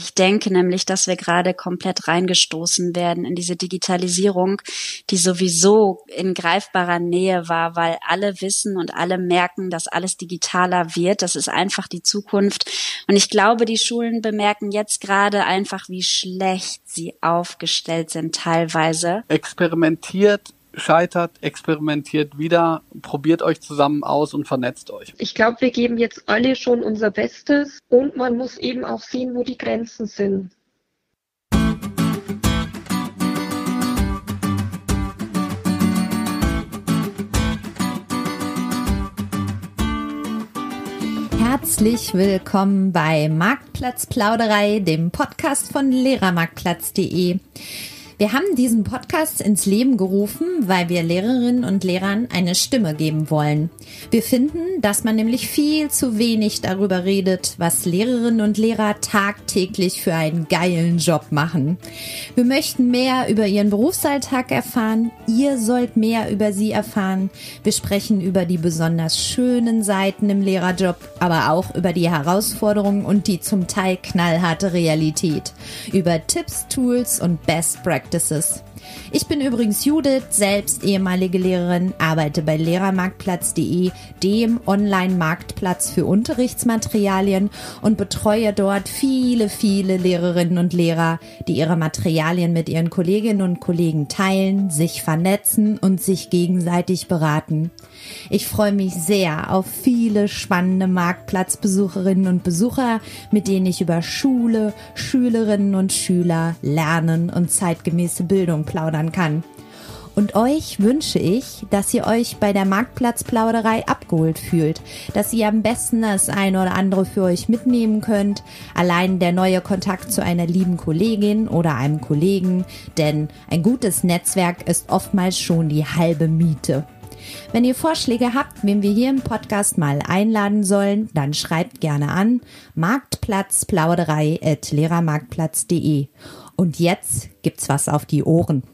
Ich denke nämlich, dass wir gerade komplett reingestoßen werden in diese Digitalisierung, die sowieso in greifbarer Nähe war, weil alle wissen und alle merken, dass alles digitaler wird. Das ist einfach die Zukunft. Und ich glaube, die Schulen bemerken jetzt gerade einfach, wie schlecht sie aufgestellt sind teilweise. Experimentiert scheitert, experimentiert wieder, probiert euch zusammen aus und vernetzt euch. Ich glaube, wir geben jetzt alle schon unser Bestes und man muss eben auch sehen, wo die Grenzen sind. Herzlich willkommen bei Marktplatzplauderei, dem Podcast von Lehrermarktplatz.de. Wir haben diesen Podcast ins Leben gerufen, weil wir Lehrerinnen und Lehrern eine Stimme geben wollen. Wir finden, dass man nämlich viel zu wenig darüber redet, was Lehrerinnen und Lehrer tagtäglich für einen geilen Job machen. Wir möchten mehr über ihren Berufsalltag erfahren. Ihr sollt mehr über sie erfahren. Wir sprechen über die besonders schönen Seiten im Lehrerjob, aber auch über die Herausforderungen und die zum Teil knallharte Realität. Über Tipps, Tools und Best Practices Practices. Ich bin übrigens Judith, selbst ehemalige Lehrerin, arbeite bei lehrermarktplatz.de, dem Online-Marktplatz für Unterrichtsmaterialien und betreue dort viele, viele Lehrerinnen und Lehrer, die ihre Materialien mit ihren Kolleginnen und Kollegen teilen, sich vernetzen und sich gegenseitig beraten. Ich freue mich sehr auf viele spannende Marktplatzbesucherinnen und Besucher, mit denen ich über Schule, Schülerinnen und Schüler, Lernen und zeitgemäße Bildung plaudern kann. Und euch wünsche ich, dass ihr euch bei der Marktplatzplauderei abgeholt fühlt, dass ihr am besten das eine oder andere für euch mitnehmen könnt, allein der neue Kontakt zu einer lieben Kollegin oder einem Kollegen, denn ein gutes Netzwerk ist oftmals schon die halbe Miete. Wenn ihr Vorschläge habt, wen wir hier im Podcast mal einladen sollen, dann schreibt gerne an marktplatzplauderei at lehrermarktplatz.de. Und jetzt gibt's was auf die Ohren.